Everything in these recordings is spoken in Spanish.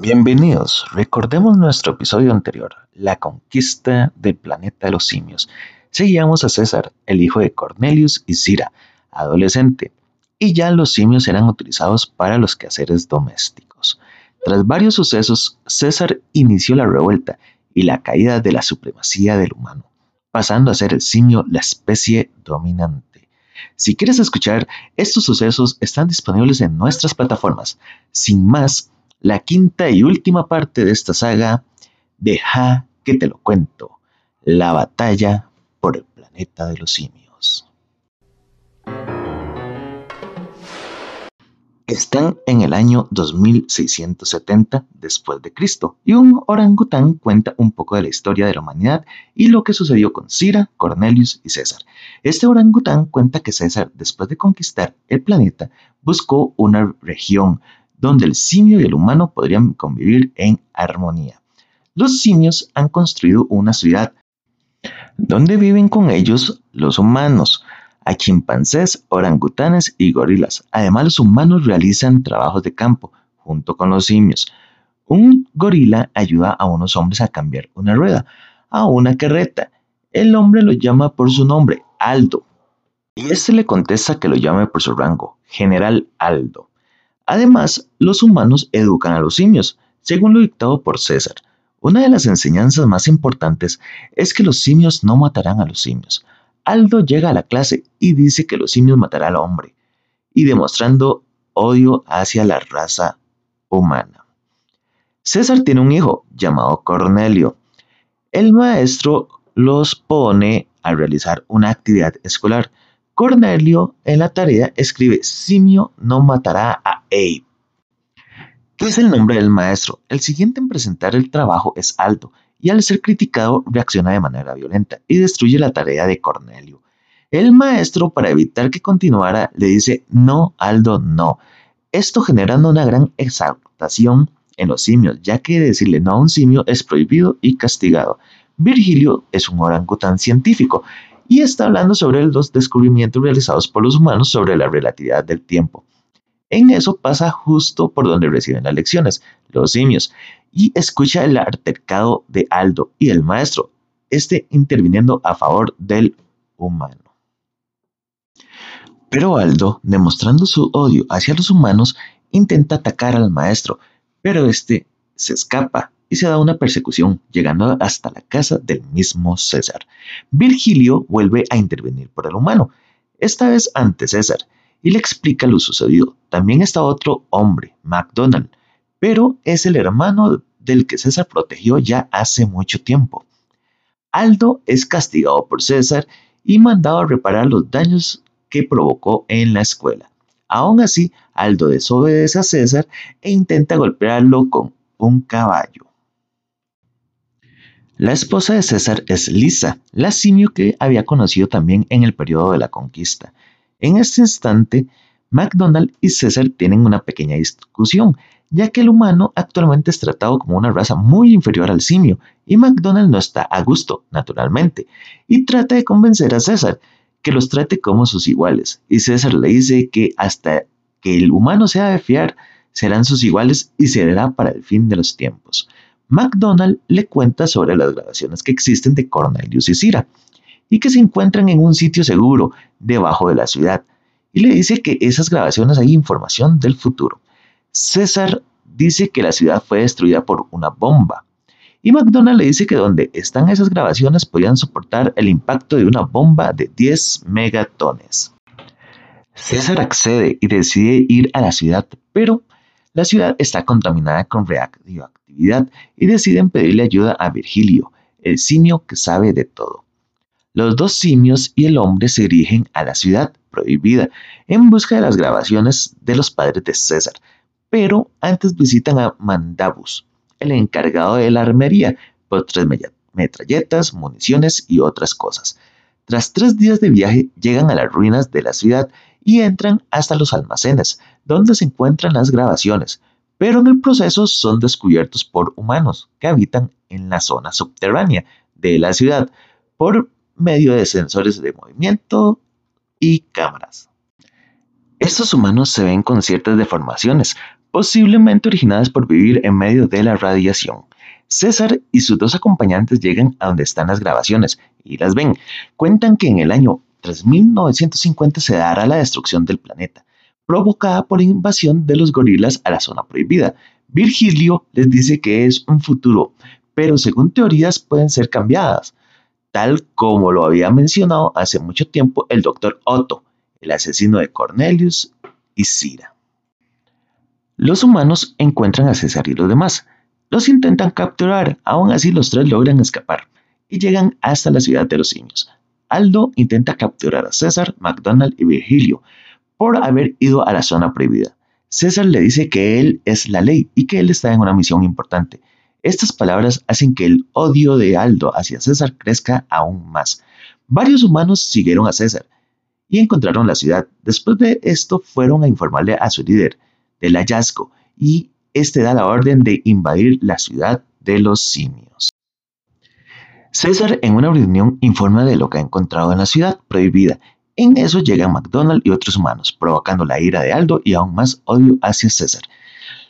Bienvenidos. Recordemos nuestro episodio anterior, la conquista del planeta de los simios. Seguíamos a César, el hijo de Cornelius y Cira, adolescente, y ya los simios eran utilizados para los quehaceres domésticos. Tras varios sucesos, César inició la revuelta y la caída de la supremacía del humano, pasando a ser el simio la especie dominante. Si quieres escuchar estos sucesos, están disponibles en nuestras plataformas. Sin más, la quinta y última parte de esta saga, deja que te lo cuento, la batalla por el planeta de los simios. Están en el año 2670 después de Cristo y un orangután cuenta un poco de la historia de la humanidad y lo que sucedió con Cira, Cornelius y César. Este orangután cuenta que César, después de conquistar el planeta, buscó una región donde el simio y el humano podrían convivir en armonía. Los simios han construido una ciudad donde viven con ellos los humanos, a chimpancés, orangutanes y gorilas. Además, los humanos realizan trabajos de campo junto con los simios. Un gorila ayuda a unos hombres a cambiar una rueda, a una carreta. El hombre lo llama por su nombre, Aldo. Y este le contesta que lo llame por su rango, General Aldo. Además, los humanos educan a los simios, según lo dictado por César. Una de las enseñanzas más importantes es que los simios no matarán a los simios. Aldo llega a la clase y dice que los simios matarán al hombre, y demostrando odio hacia la raza humana. César tiene un hijo llamado Cornelio. El maestro los pone a realizar una actividad escolar Cornelio en la tarea escribe Simio no matará a Abe. ¿Qué es el nombre del maestro? El siguiente en presentar el trabajo es Aldo, y al ser criticado reacciona de manera violenta y destruye la tarea de Cornelio. El maestro, para evitar que continuara, le dice no, Aldo, no. Esto generando una gran exaltación en los simios, ya que decirle no a un simio es prohibido y castigado. Virgilio es un orangután científico y está hablando sobre los descubrimientos realizados por los humanos sobre la relatividad del tiempo. En eso pasa justo por donde reciben las lecciones, los simios, y escucha el altercado de Aldo y el maestro, este interviniendo a favor del humano. Pero Aldo, demostrando su odio hacia los humanos, intenta atacar al maestro, pero este se escapa y se da una persecución, llegando hasta la casa del mismo César. Virgilio vuelve a intervenir por el humano, esta vez ante César, y le explica lo sucedido. También está otro hombre, MacDonald, pero es el hermano del que César protegió ya hace mucho tiempo. Aldo es castigado por César y mandado a reparar los daños que provocó en la escuela. Aún así, Aldo desobedece a César e intenta golpearlo con un caballo. La esposa de César es Lisa, la simio que había conocido también en el periodo de la conquista. En este instante, MacDonald y César tienen una pequeña discusión, ya que el humano actualmente es tratado como una raza muy inferior al simio, y MacDonald no está a gusto, naturalmente, y trata de convencer a César que los trate como sus iguales, y César le dice que hasta que el humano sea de fiar, serán sus iguales y será para el fin de los tiempos. MacDonald le cuenta sobre las grabaciones que existen de Cornelius y Cira y que se encuentran en un sitio seguro debajo de la ciudad y le dice que esas grabaciones hay información del futuro. César dice que la ciudad fue destruida por una bomba y McDonald le dice que donde están esas grabaciones podían soportar el impacto de una bomba de 10 megatones. César accede y decide ir a la ciudad, pero la ciudad está contaminada con radioactividad y deciden pedirle ayuda a Virgilio, el simio que sabe de todo. Los dos simios y el hombre se dirigen a la ciudad prohibida en busca de las grabaciones de los padres de César, pero antes visitan a Mandabus, el encargado de la armería, por tres metralletas, municiones y otras cosas. Tras tres días de viaje llegan a las ruinas de la ciudad y entran hasta los almacenes, donde se encuentran las grabaciones, pero en el proceso son descubiertos por humanos que habitan en la zona subterránea de la ciudad por medio de sensores de movimiento y cámaras. Estos humanos se ven con ciertas deformaciones, posiblemente originadas por vivir en medio de la radiación. César y sus dos acompañantes llegan a donde están las grabaciones y las ven. Cuentan que en el año 3950 se dará la destrucción del planeta, provocada por la invasión de los gorilas a la zona prohibida. Virgilio les dice que es un futuro, pero según teorías pueden ser cambiadas, tal como lo había mencionado hace mucho tiempo el doctor Otto, el asesino de Cornelius y Cira. Los humanos encuentran a César y los demás, los intentan capturar, aún así los tres logran escapar y llegan hasta la ciudad de los simios. Aldo intenta capturar a César, McDonald y Virgilio por haber ido a la zona prohibida. César le dice que él es la ley y que él está en una misión importante. Estas palabras hacen que el odio de Aldo hacia César crezca aún más. Varios humanos siguieron a César y encontraron la ciudad. Después de esto fueron a informarle a su líder del hallazgo y este da la orden de invadir la ciudad de los simios. César en una reunión informa de lo que ha encontrado en la ciudad prohibida. En eso llegan McDonald y otros humanos, provocando la ira de Aldo y aún más odio hacia César.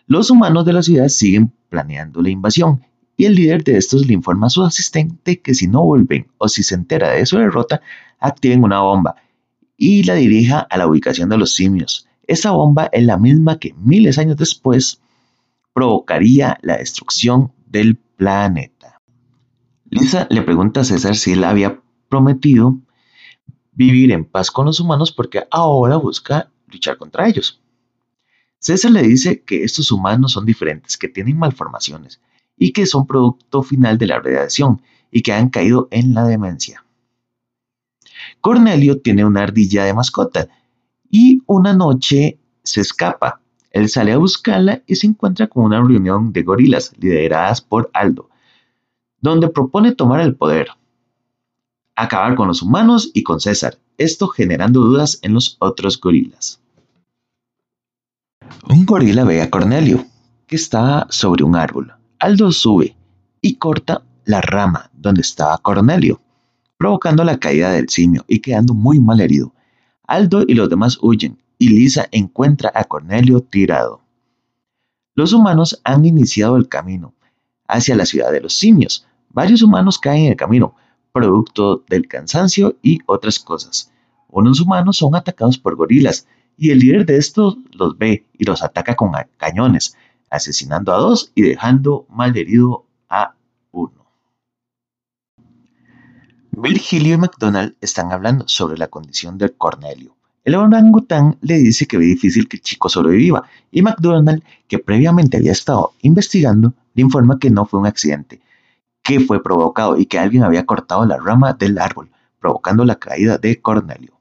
Los humanos de la ciudad siguen planeando la invasión y el líder de estos le informa a su asistente que si no vuelven o si se entera de su derrota, activen una bomba y la dirija a la ubicación de los simios. Esa bomba es la misma que miles de años después provocaría la destrucción del planeta. Lisa le pregunta a César si él había prometido vivir en paz con los humanos porque ahora busca luchar contra ellos. César le dice que estos humanos son diferentes, que tienen malformaciones y que son producto final de la radiación y que han caído en la demencia. Cornelio tiene una ardilla de mascota y una noche se escapa él sale a buscarla y se encuentra con una reunión de gorilas lideradas por Aldo, donde propone tomar el poder, acabar con los humanos y con César, esto generando dudas en los otros gorilas. Un gorila ve a Cornelio, que está sobre un árbol. Aldo sube y corta la rama donde estaba Cornelio, provocando la caída del simio y quedando muy mal herido. Aldo y los demás huyen y Lisa encuentra a Cornelio tirado. Los humanos han iniciado el camino hacia la ciudad de los simios. Varios humanos caen en el camino, producto del cansancio y otras cosas. Unos humanos son atacados por gorilas y el líder de estos los ve y los ataca con cañones, asesinando a dos y dejando malherido a uno. Virgilio y McDonald están hablando sobre la condición de Cornelio. El orangután le dice que ve difícil que el chico sobreviva y McDonald, que previamente había estado investigando, le informa que no fue un accidente, que fue provocado y que alguien había cortado la rama del árbol, provocando la caída de Cornelio.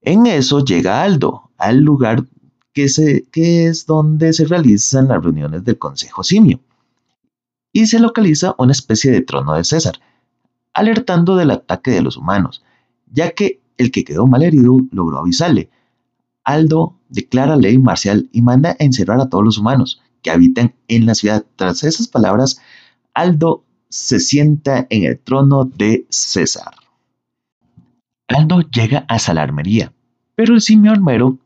En eso llega Aldo al lugar que, es donde se realizan las reuniones del Consejo Simio y se localiza una especie de trono de César, alertando del ataque de los humanos, ya que el que quedó mal herido logró avisarle. Aldo declara ley marcial y manda a encerrar a todos los humanos que habitan en la ciudad. Tras esas palabras, Aldo se sienta en el trono de César. Aldo llega a Salarmería, pero el simio armero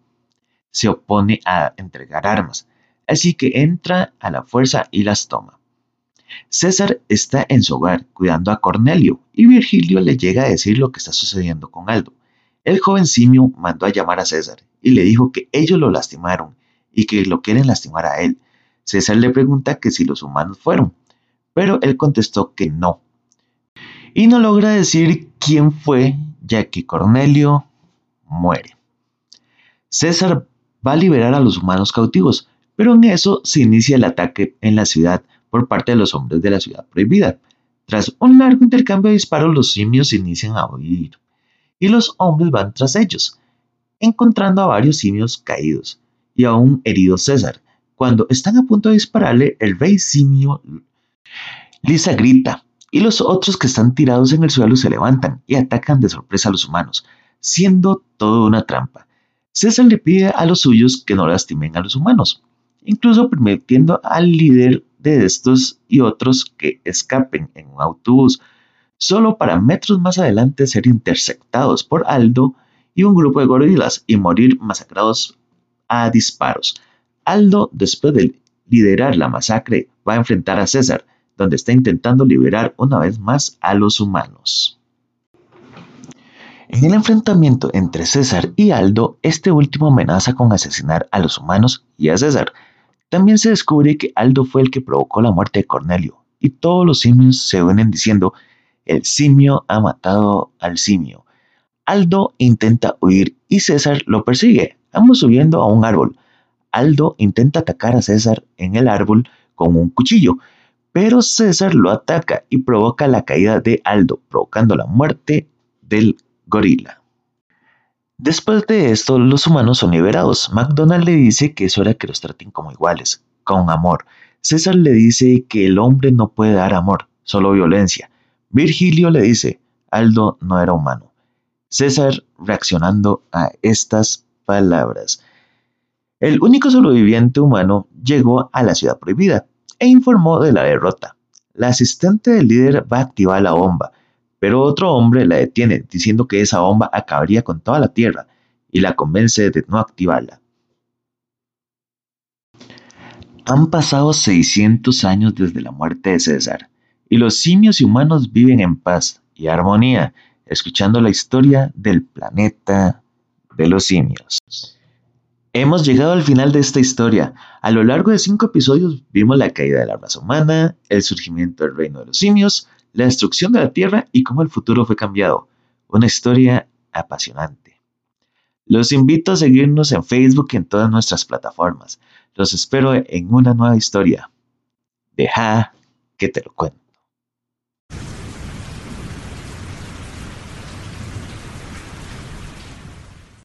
se opone a entregar armas, así que entra a la fuerza y las toma. César está en su hogar cuidando a Cornelio y Virgilio le llega a decir lo que está sucediendo con Aldo. El joven simio mandó a llamar a César y le dijo que ellos lo lastimaron y que lo quieren lastimar a él. César le pregunta que si los humanos fueron, pero él contestó que no. Y no logra decir quién fue, ya que Cornelio muere. César va a liberar a los humanos cautivos, pero en eso se inicia el ataque en la ciudad por parte de los hombres de la ciudad prohibida. Tras un largo intercambio de disparos, los simios inician a huir y los hombres van tras ellos, encontrando a varios simios caídos y a un herido César. Cuando están a punto de dispararle, el rey simio Lisa grita y los otros que están tirados en el suelo se levantan y atacan de sorpresa a los humanos, siendo todo una trampa. César le pide a los suyos que no lastimen a los humanos, incluso permitiendo al líder de estos y otros que escapen en un autobús solo para metros más adelante ser interceptados por Aldo y un grupo de gorilas y morir masacrados a disparos. Aldo, después de liderar la masacre, va a enfrentar a César, donde está intentando liberar una vez más a los humanos. En el enfrentamiento entre César y Aldo, este último amenaza con asesinar a los humanos y a César. También se descubre que Aldo fue el que provocó la muerte de Cornelio, y todos los simios se unen diciendo, el simio ha matado al simio. Aldo intenta huir y César lo persigue, ambos subiendo a un árbol. Aldo intenta atacar a César en el árbol con un cuchillo, pero César lo ataca y provoca la caída de Aldo, provocando la muerte del gorila. Después de esto, los humanos son liberados. McDonald le dice que es hora que los traten como iguales, con amor. César le dice que el hombre no puede dar amor, solo violencia. Virgilio le dice, Aldo no era humano. César reaccionando a estas palabras. El único sobreviviente humano llegó a la ciudad prohibida, e informó de la derrota. La asistente del líder va a activar la bomba, pero otro hombre la detiene diciendo que esa bomba acabaría con toda la Tierra y la convence de no activarla. Han pasado 600 años desde la muerte de César y los simios y humanos viven en paz y armonía, escuchando la historia del planeta de los simios. Hemos llegado al final de esta historia. A lo largo de cinco episodios vimos la caída de la raza humana, el surgimiento del reino de los simios, la destrucción de la Tierra y cómo el futuro fue cambiado. Una historia apasionante. Los invito a seguirnos en Facebook y en todas nuestras plataformas. Los espero en una nueva historia. Deja que te lo cuente.